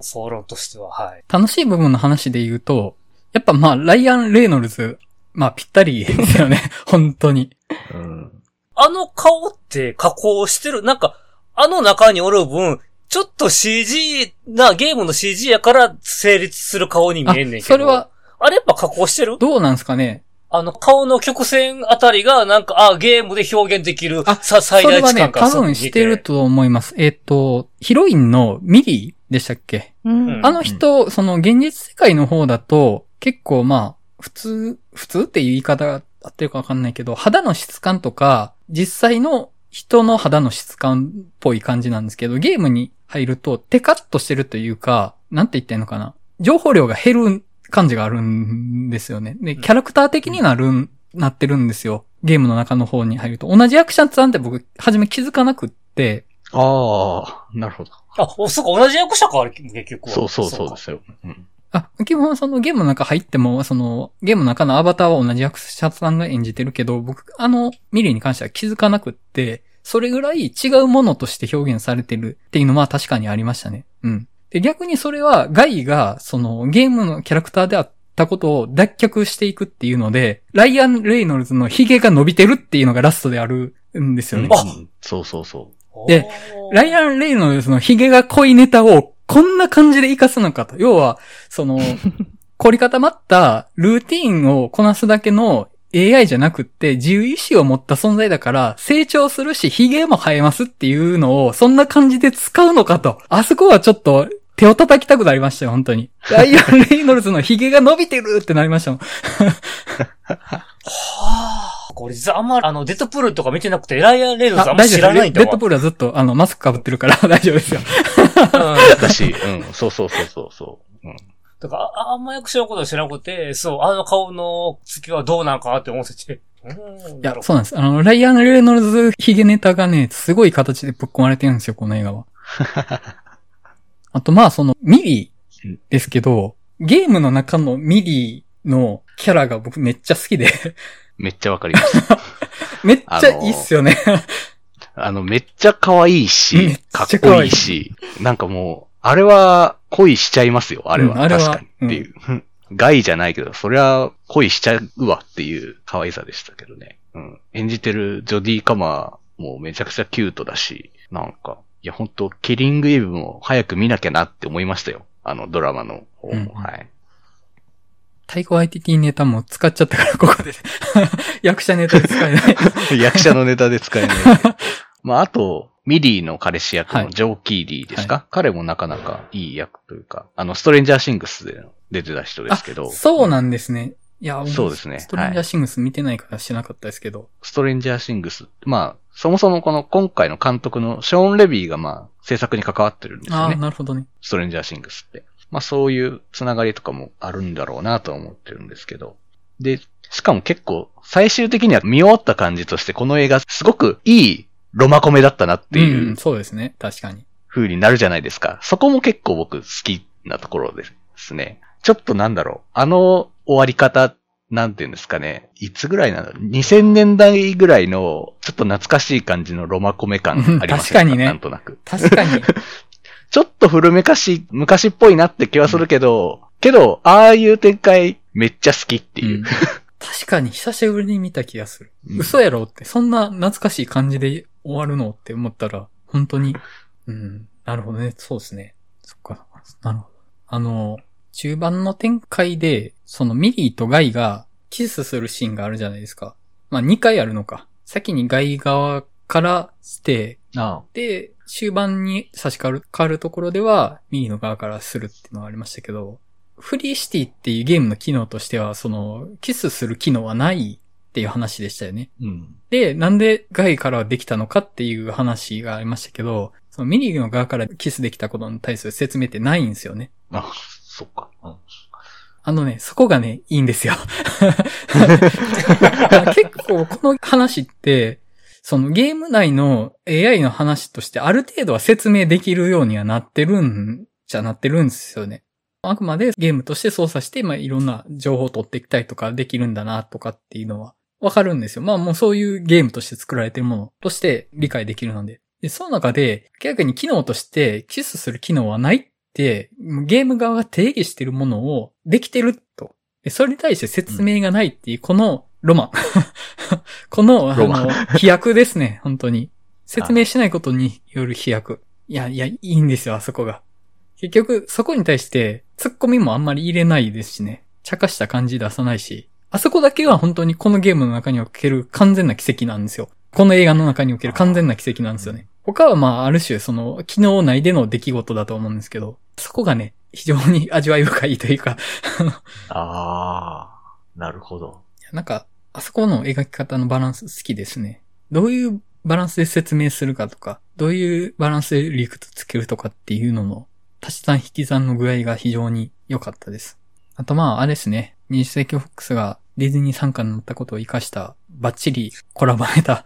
総論としては、はい。楽しい部分の話で言うと、やっぱまあ、ライアン・レイノルズ、まあぴったりですよね。[laughs] 本当に。うん。あの顔って加工してる、なんか、あの中におる分、ちょっと CG な、ゲームの CG やから成立する顔に見あえんねんけど。それは、あれやっぱ加工してる？どうなんですかね？あの、顔の曲線あたりが、なんか、あ、ゲームで表現できる、あさ、最大値それはね、多分してる。と思います。えっ、と、ヒロインのミリーでしたっけ？うんうんあの人、その現実世界の方だと、結構まあ、普通、普通っていう言い方が合ってるかわかんないけど、肌の質感とか、実際の人の肌の質感っぽい感じなんですけど、ゲームに入るとテカッとしてるというか、なんて言ってんのかな？情報量が減る感じがあるんですよね。で、キャラクター的になるん、なってるんですよ。ゲームの中の方に入ると。同じ役者さんって僕、初め気づかなくって、ああ、なるほど。あ、おそうか、同じ役者か、あれ、結局は。そうそうそうでかすよ。うん。あ、基本そのゲームの中入っても、そのゲームの中のアバターは同じ役者さんが演じてるけど、僕、あのミリーに関しては気づかなくって、それぐらい違うものとして表現されてるっていうのは確かにありましたね。うん。で、逆にそれはガイが、そのゲームのキャラクターであっったことを脱却していくっていうので、ライアン・レイノルズの髭が伸びてるっていうのがラストであるんですよね。あうんそうそうそでライアン・レイノルズの髭が濃いネタをこんな感じで活かすのかと。要は、その、[laughs] 凝り固まったルーティンをこなすだけの AI じゃなくって自由意志を持った存在だから成長するし髭も生えますっていうのをそんな感じで使うのかと。あそこはちょっと手を叩きたくなりましたよ、本当に。[laughs] ライアン・レイノルズの髭が伸びてるってなりましたもん。はあ。これ実はあんま、あの、デッドプールとか見てなくて、ライアン・レイノルズあんま。知らないんだわレッド。ブルはずっとあのマスク被ってるから大丈夫ですよ。うんう。[laughs] だし、うん、そうそうそうそうそう。うん。だから、ああんま役者のこと知らなくて、そう、あの顔の付きはどうなんかなって思ってて。うん。いや、そうなんです。あの、ライアン・レイノルズヒゲネタがね、すごい形でぶっ込まれてるんですよ、この映画は。[laughs] あと、まあ、その、ミリーですけど、ゲームの中のミリーのキャラが僕めっちゃ好きで、めっちゃわかります。[laughs] めっちゃいいっすよね。あの、めっちゃ可愛いし、ちかっこいいいし、なんかもう、あれは恋しちゃいますよ、あれは。うんあれは確かに。っていう。害じゃないけど、そりゃ恋しちゃうわっていう可愛さでしたけどね。うん。演じてるジョディ・カマーもめちゃくちゃキュートだし、なんか、いや、ほんと、キリング・イブも早く見なきゃなって思いましたよ。あのドラマの方も。うんはい。太鼓 ITT ネタも使っちゃったから、ここで。[laughs] 役者ネタで使えない。[laughs] 役者のネタで使えない。[laughs] まあ、あと、ミリーの彼氏役はいのジョー・キーリーですか、彼もなかなかいい役というか、あの、ストレンジャーシングスで出てた人ですけど、そうなんですね。いや、そうですねストレンジャーシングス見てないから知らなかったですけど。ストレンジャーシングス、まあ、そもそもこの今回の監督のショーン・レビーがまあ、制作に関わってるんですああ、よね。なるほどね。ストレンジャーシングスって。まあそういうつながりとかもあるんだろうなとは思ってるんですけど。で、しかも結構最終的には見終わった感じとしてこの映画すごくいいロマコメだったなっていううん、そうですね。確かに。風になるじゃないですか。そこも結構僕好きなところですね。ちょっとなんだろう。あの終わり方、なんていうんですかね。いつぐらいなの ?2000 年代ぐらいの、ちょっと懐かしい感じのロマコメ感あります確かにねなんとなく。確かに。[laughs] ちょっと古めかしい、昔っぽいなって気はするけど、けど、ああいう展開めっちゃ好きっていう。うん確かに久しぶりに見た気がする。うん嘘やろって、そんな懐かしい感じで終わるのって思ったら、本当に、うん、なるほどね。そうですね。そっか、なるほど。あの、中盤の展開で、そのミリーとガイがキスするシーンがあるじゃないですか。まあ2回あるのか。先にガイ側からして、あで、終盤に差し替わるところでは、ミリの側からするっていうのがありましたけど、フリーシティっていうゲームの機能としては、その、キスする機能はないっていう話でしたよね。うん。で、なんでガイからできたのかっていう話がありましたけど、そのミリの側からキスできたことに対する説明ってないんですよね。あ、そっか。うんあのね、そこがね、いいんですよ。[laughs] 結構この話って、そのゲーム内の AI の話としてある程度は説明できるようにはなってるんじゃなってるんですよね。あくまでゲームとして操作して、まあ、いろんな情報を取っていきたりとかできるんだなとかっていうのはわかるんですよ。まあもうそういうゲームとして作られてるものとして理解できるので。で、その中で逆に機能としてキスする機能はないゲーム側が定義してるものをできてると。でそれに対して説明がないっていう、このロマン。[laughs] この、あの、飛躍ですね、本当に。説明しないことによる飛躍。いや、いや、いいんですよ、あそこが。結局、そこに対して、突っ込みもあんまり入れないですしね。茶化した感じ出さないし。あそこだけは本当にこのゲームの中における完全な奇跡なんですよ。この映画の中における完全な奇跡なんですよね。他はまあ、ある種、その、機能内での出来事だと思うんですけど、そこがね、非常に [laughs] 味わい深いというか、[laughs] ああ、なるほど。なんか、あそこの描き方のバランス好きですね。どういうバランスで説明するかとか、どういうバランスで理屈つけるとかっていうのの、足し算引き算の具合が非常に良かったです。あとまあ、あれですね。20世紀フォックスがディズニー参加になったことを活かした、バッチリコラボネタ。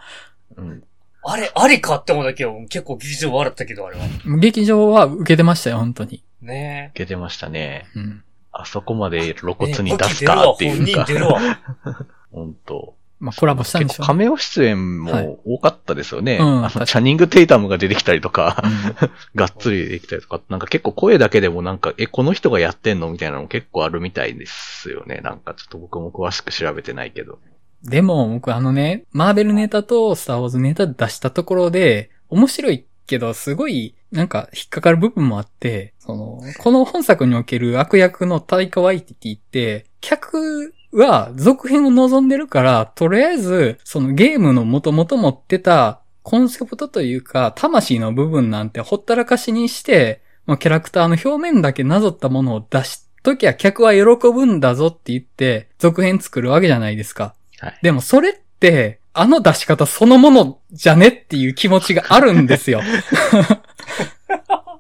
うん。あれ、ありかって思ったけど、結構劇場笑ったけど、あれは。劇場は受けてましたよ、本当に。ねいけてましたね。うん。あそこまで露え。骨に出すかっていうか本人。出るわ、本人出るわ。[laughs] 本当。まあコラボしたんで結しょうね。構カメオ出演はいも多かったですよね。うんあのチャニング・テイタムが出てきたりとか、うん [laughs] がっつり出てきたりとか、なんか結構声だけでもなんか、え、この人がやってんのみたいなのも結構あるみたいですよね。なんかちょっと僕も詳しく調べてないけど。でも、僕あのね、マーベルネタとスターウォーズネタ出したところで、面白いけど、すごい、なんか、引っかかる部分もあって、その、この本作における悪役のタイカ・ワイティティって、客は続編を望んでるから、とりあえず、そのゲームの元々持ってたコンセプトというか、魂の部分なんてほったらかしにして、キャラクターの表面だけなぞったものを出しときゃ客は喜ぶんだぞって言って、続編作るわけじゃないですか。はい。でもそれって、あの出し方そのものじゃねっていう気持ちがあるんですよ。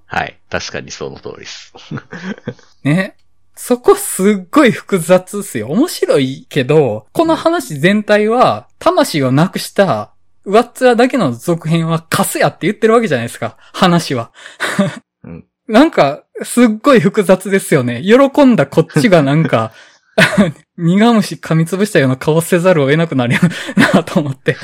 はい。確かにその通りです。[laughs] ね。そこすっごい複雑っすよ。面白いけど、この話全体は、魂をなくした、上っ面だけの続編はカスやって言ってるわけじゃないですか。話は。うん [laughs] なんか、すっごい複雑ですよね。喜んだこっちがなんか、[laughs] [laughs] 苦虫噛みつぶしたような顔せざるを得なくなるよなと思って。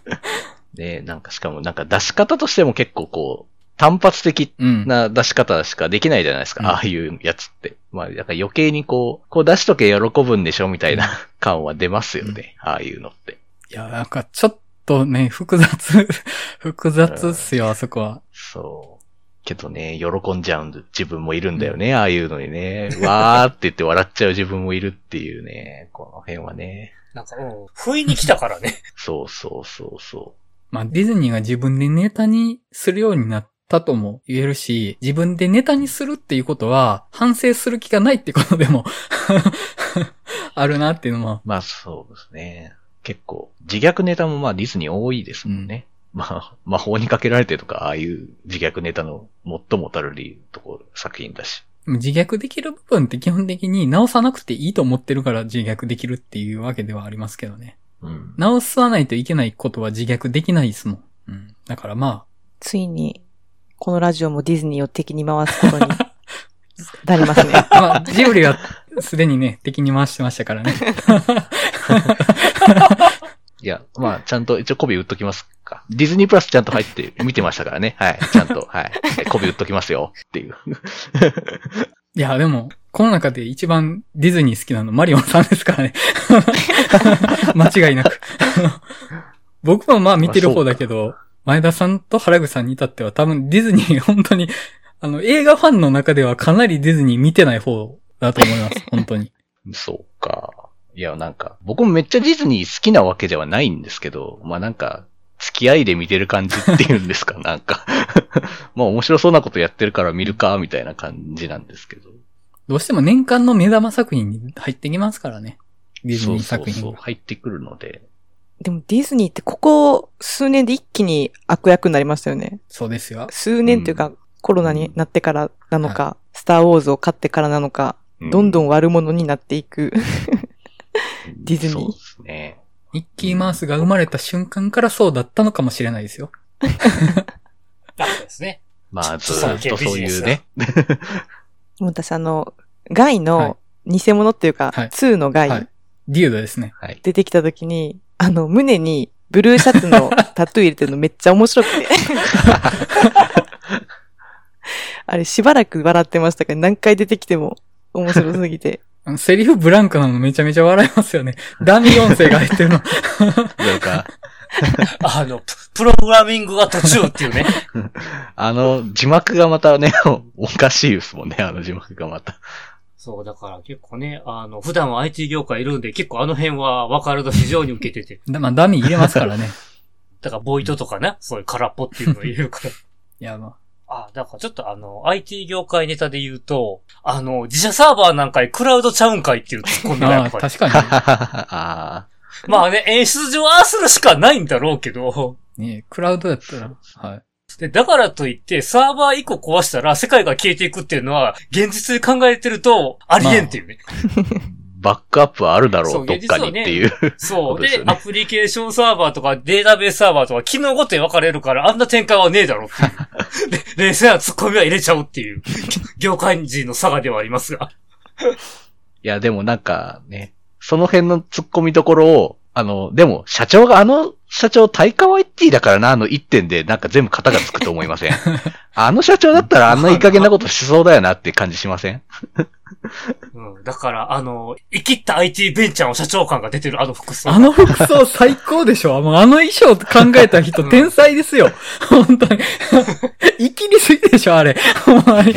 [laughs] ねなんかしかもなんか出し方としても結構こう、単発的うん。な出し方しかできないじゃないですか。うんああいうやつって。まあ、だから余計にこう、こう出しとけ喜ぶんでしょみたいな感は出ますよね。ああいうのって。いや、なんかちょっとね、複雑、複雑っすよ、あそこは。そう。けどね、喜んじゃうん自分もいるんだよね、ああいうのにね。[laughs] わーって言って笑っちゃう自分もいるっていうね、この辺はね。なんか、うん、不意に来たからね。[laughs] そうそうそうそまあ、ディズニーが自分でネタにするようになったとも言えるし、自分でネタにするっていうことは、反省する気がないってことでも、[laughs] あるなっていうのも、う。まあそうですね。結構、自虐ネタもまあディズニー多いですもんね。まあ、魔法にかけられてとか、ああいう自虐ネタの最もたる理由ところ、作品だし。自虐できる部分って基本的に直さなくていいと思ってるから自虐できるっていうわけではありますけどね。うん。直さないといけないことは自虐できないですもん。うん。だからまついに、このラジオもディズニーを敵に回すことに [laughs] なりますね。あ、[laughs] まあ、ジブリはすでにね、敵に回してましたからね。[laughs] いや、まあ、ちゃんと一応媚び打っときますか。ディズニープラスちゃんと入って見てましたからね。[laughs] はい。ちゃんと、はい。媚び打っときますよ。っていう。[laughs] いや、でも、この中で一番ディズニー好きなのマリオンさんですからね。[laughs] 間違いなく。僕もまあ見てる方だけど、前田さんと原口さんに至っては多分ディズニー本当に、あの映画ファンの中ではかなりディズニー見てない方だと思います。本当に。そうか。いや、なんか、僕もめっちゃディズニー好きなわけではないんですけど、まあなんか、付き合いで見てる感じっていうんですか、[laughs] なんか。[laughs] まあ面白そうなことやってるから見るか、みたいな感じなんですけど。どうしても年間の目玉作品に入ってきますからね。ディズニー作品そうそうそうが。入ってくるので。でもディズニーってここ数年で一気に悪役になりましたよね。そうですよ。数年というか、コロナになってからなのか、スターウォーズを買ってからなのか、うどんどん悪者になっていく。ディズニー？そうですね。ミッキーマウスが生まれた瞬間からそうだったのかもしれないですよ。あ、そうですね。まあ、ずそうーっとそういうね。[laughs] 私あの、ガイはの偽物っていうか、はい2のガイ、はい。デュードですね。はい。出てきた時に、あの、胸にブルーシャツの [laughs] タトゥー入れてるのめっちゃ面白くて。[laughs] あれしばらく笑ってましたけど、何回出てきても面白すぎて。あのセリフブランクなのめちゃめちゃ笑いますよね。[laughs] ダミー音声が入ってるの。なんか、[laughs] あの、ププログラミングが途中っていうね。[laughs] あの、字幕がまたね、おかしいですもんね、あの字幕がまた。そう、だから結構ね、あの、普段は IT 業界いるんで、結構あの辺は分かると非常に受けてて。だまあ、ダミー入れますからね。だから、ボイトとかね、そういう空っぽっていうのを言うから。いや、まあ、だからちょっとあの、IT 業界ネタで言うと、あの、自社サーバーなんかにクラウドちゃうんかいっていうツッコミあ、ああ、がやっぱり。確かあ [laughs] まあね、演出上ああするしかないんだろうけど、に。ねクラウドだったら、はい。で、だからといって、サーバー1個壊したら世界が消えていくっていうのは、現実で考えてると、ありえんっていうね。ーバックアップはあるだろ、そううどっかにっていう。そう。でアプリケーションサーバーとかデータベースサーバーとか機能ごとに分かれるから、あんな展開はねえだろっていう。で、冷静なツッコミは入れちゃうっていう、業界人の差がではありますが。いや、でもなんかね、その辺の突っ込みどころを、あの、でも、社長があの社長、タイカワイティだからな、あの一点でなんか全部型がつくと思いません？[laughs] あの社長だったらあんないい加減なことしそうだよなって感じしません？うん。だから、あの、生きった IT ベンチャーの社長感が出てるあの服装。あの服装最高でしょもうあの衣装考えた人天才ですよ。[laughs] 本当に。生きりすぎでしょあれ。ほんまに。うん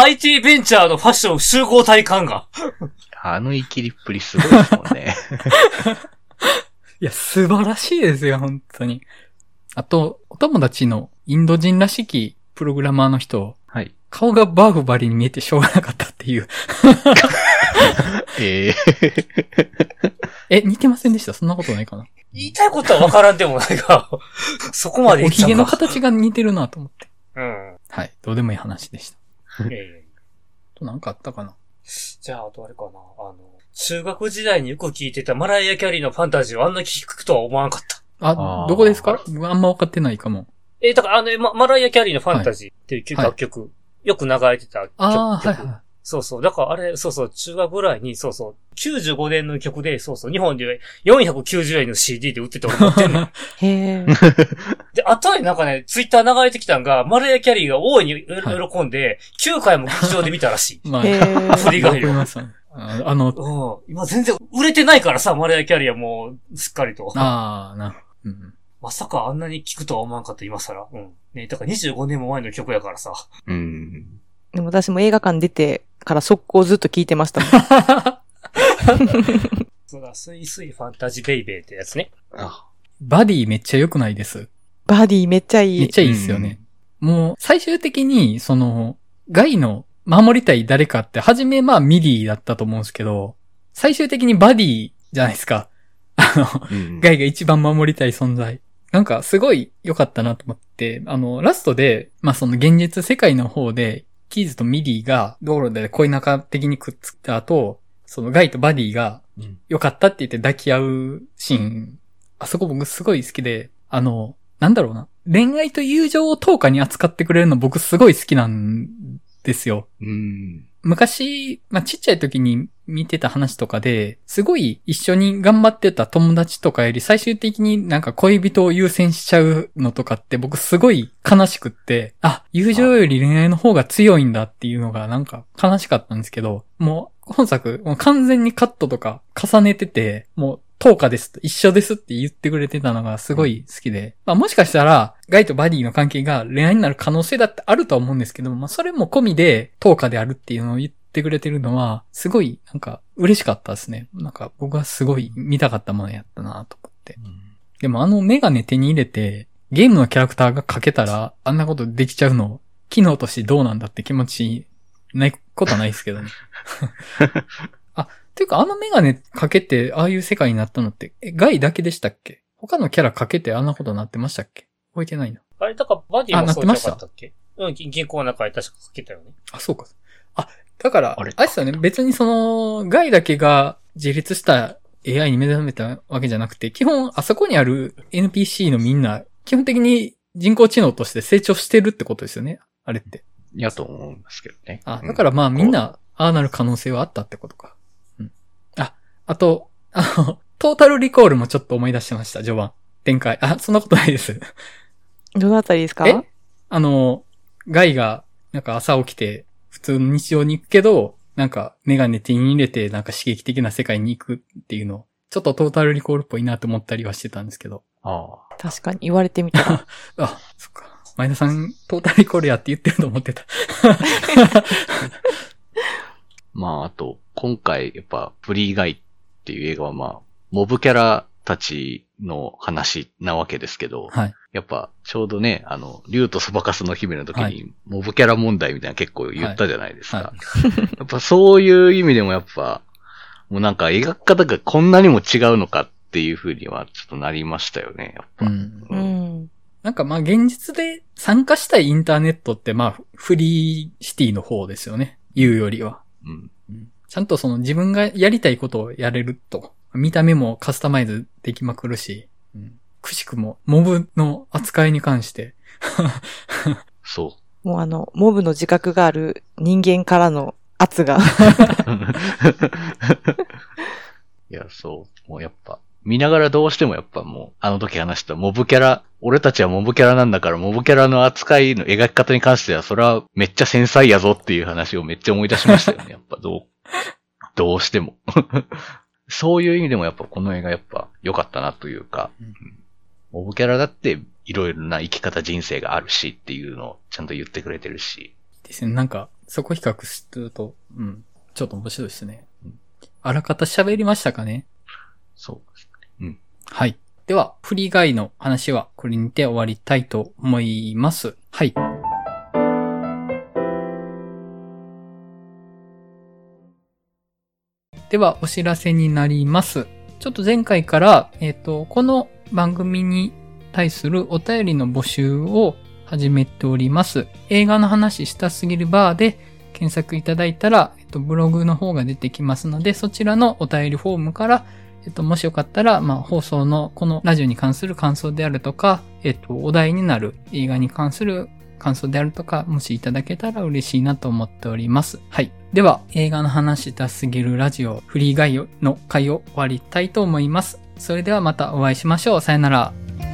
IT ベンチャーのファッション集合体感が。あの生きりっぷりすごいですもんね。[laughs] いや、素晴らしいですよ、本当に。あと、お友達のインド人らしきプログラマーの人、はい。顔がバーフバリに見えてしょうがなかったっていう。ええ [laughs] え、似てませんでした？そんなことないかな？言いたいことはわからんでもないが、[laughs] そこまでお。髭の形が似てるなと思って。うん。はい。どうでもいい話でした。ええとなんかあったかな？じゃあ、あとあれかな。あの、中学時代によく聞いてたマライア・キャリーのファンタジーをあんな聞くとは思わなかった。ああ、ーどこですか？僕あんま分かってないかも。え、だからあの、まマライア・キャリーのファンタジーっていうはい楽曲、よく流れてた曲。ああ、はい曲はそうそう。だからあれ、そうそう、中学ぐらいに、そうそう、95年の曲で、そうそう、日本で490円の CD で売ってて俺持ってんの。[laughs] へえ。[laughs] で、後でなんかね、ツイッター流れてきたんが、マライア・キャリーが大いにはい喜んで、9回も劇場で見たらしい。い。[laughs] まあ、へーアフリカよわかりますああの、うん。今全然売れてないからさ、マライア・キャリーはもう、すっかりと。ああ、な、うん。まさかあんなに聞くとは思わんかった、今更。うん。ねだから25年も前の曲やからさ。うん。でも私も映画館出てから速攻ずっと聞いてましたもん。[laughs] そうだ、 sweet sweet fantasy baby ってやつね。あ、バディめっちゃ良くないです。バディめっちゃいい。めっちゃいいですよね。もう、最終的に、その、ガイの守りたい誰かって、初めまあミリーだったと思うんですけど、最終的にバディじゃないですか。あの、うん。ガイが一番守りたい存在。なんか、すごい良かったなと思って、あの、ラストで、まあその現実世界の方で、キーズとミリーが道路で恋仲的にくっついた後、そのガイとバディがうん良かったって言って抱き合うシーン、あそこ僕すごい好きで、あの、なんだろうな。恋愛と友情を等価に扱ってくれるの僕すごい好きなんですよ。うん。昔、まあ、ちっちゃい時に見てた話とかで、すごい一緒に頑張ってた友達とかより最終的になんか恋人を優先しちゃうのとかって僕すごい悲しくって、あ、友情より恋愛の方が強いんだっていうのがなんか悲しかったんですけど、もう本作、もう完全にカットとか重ねてて、もう10日ですと一緒ですって言ってくれてたのがすごい好きで、まあもしかしたら、ガイとバディの関係が恋愛になる可能性だってあるとは思うんですけど、まあそれも込みで10日であるっていうのを言ってくれてるのは、すごいなんか嬉しかったですね。なんか僕はすごい見たかったものやったなと思って。でもあのメガネ手に入れて、ゲームのキャラクターが描けたら、あんなことできちゃうの、機能としてどうなんだって気持ち、ないことはないですけどね。あ、ていうかあのメガネかけて、ああいう世界になったのって、え、ガイだけでしたっけ？他のキャラかけてあんなことになってましたっけ？覚えてないな。あれ、だからバディあもそうじゃななってましたかったっけうん、銀銀行の中で確かかけたよね。あ、そうか。あ、だから、ああれれですよね。別にその、ガイだけが自立した AI に目覚めたわけじゃなくて、基本、あそこにある NPC のみんな、基本的に人工知能として成長してるってことですよね。あれって。やと思うんですけどね。あ、うんだからまあみんな、ああなる可能性はあったってことか。うん。あ、あと、あの、トータルリコールもちょっと思い出してました、序盤。展開。あ、そんなことないです。どのあたりですか？え？あの、ガイが、なんか朝起きて、普通の日常に行くけど、なんかメガネ手に入れて、なんか刺激的な世界に行くっていうの、ちょっとトータルリコールっぽいなと思ったりはしてたんですけど。ああ。確かに言われてみたら。[laughs] あ、そっか。前田さん、トータルリコールやって言ってると思ってた。[laughs] まあ、あと、今回、やっぱ、フリーガイっていう映画はまあ、モブキャラたちの話なわけですけど、はい。やっぱ、ちょうどね、あの、竜とそばかすの姫の時に、はいモブキャラ問題みたいなの結構言ったじゃないですか。は [laughs] やっぱそういう意味でもやっぱ、もうなんか描き方がこんなにも違うのかっていう風にはちょっとなりましたよね、やっぱ。うん。うん。なんかまあ現実で参加したいインターネットってまあフリーシティの方ですよね。言うよりは。うん。うんちゃんとその自分がやりたいことをやれると。見た目もカスタマイズできまくるし、うん、くしくもモブの扱いに関して。そもうあの、モブの自覚がある人間からの圧が。う。[laughs] いや、そう。もうやっぱ、見ながらどうしてもやっぱもう、あの時話したモブキャラ、俺たちはモブキャラなんだから、モブキャラの扱いの描き方に関しては、それはめっちゃ繊細やぞっていう話をめっちゃ思い出しましたよね。[laughs] やっぱどう、どうしても。[laughs] そういう意味でもやっぱこの映画やっぱ良かったなというか、うんモブキャラだっていろいろな生き方人生があるしっていうのをちゃんと言ってくれてるし、ですね。なんか、そこ比較すると、うん。ちょっと面白いですね。あらかた喋りましたかね？そう。はい。では、フリーガイの話はこれにて終わりたいと思います。はい。では、お知らせになります。ちょっと前回から、えっ、と、この番組に対するお便りの募集を始めております。映画の話したすぎるバーで検索いただいたら、えっと、ブログの方が出てきますので、そちらのお便りフォームから、えっと、もしよかったら、まあ、放送のこのラジオに関する感想であるとか、えっと、お題になる映画に関する感想であるとか、もしいただけたら嬉しいなと思っております。はい。では、映画の話したすぎるラジオフリーガイの回を終わりたいと思います。それではまたお会いしましょう。さよなら。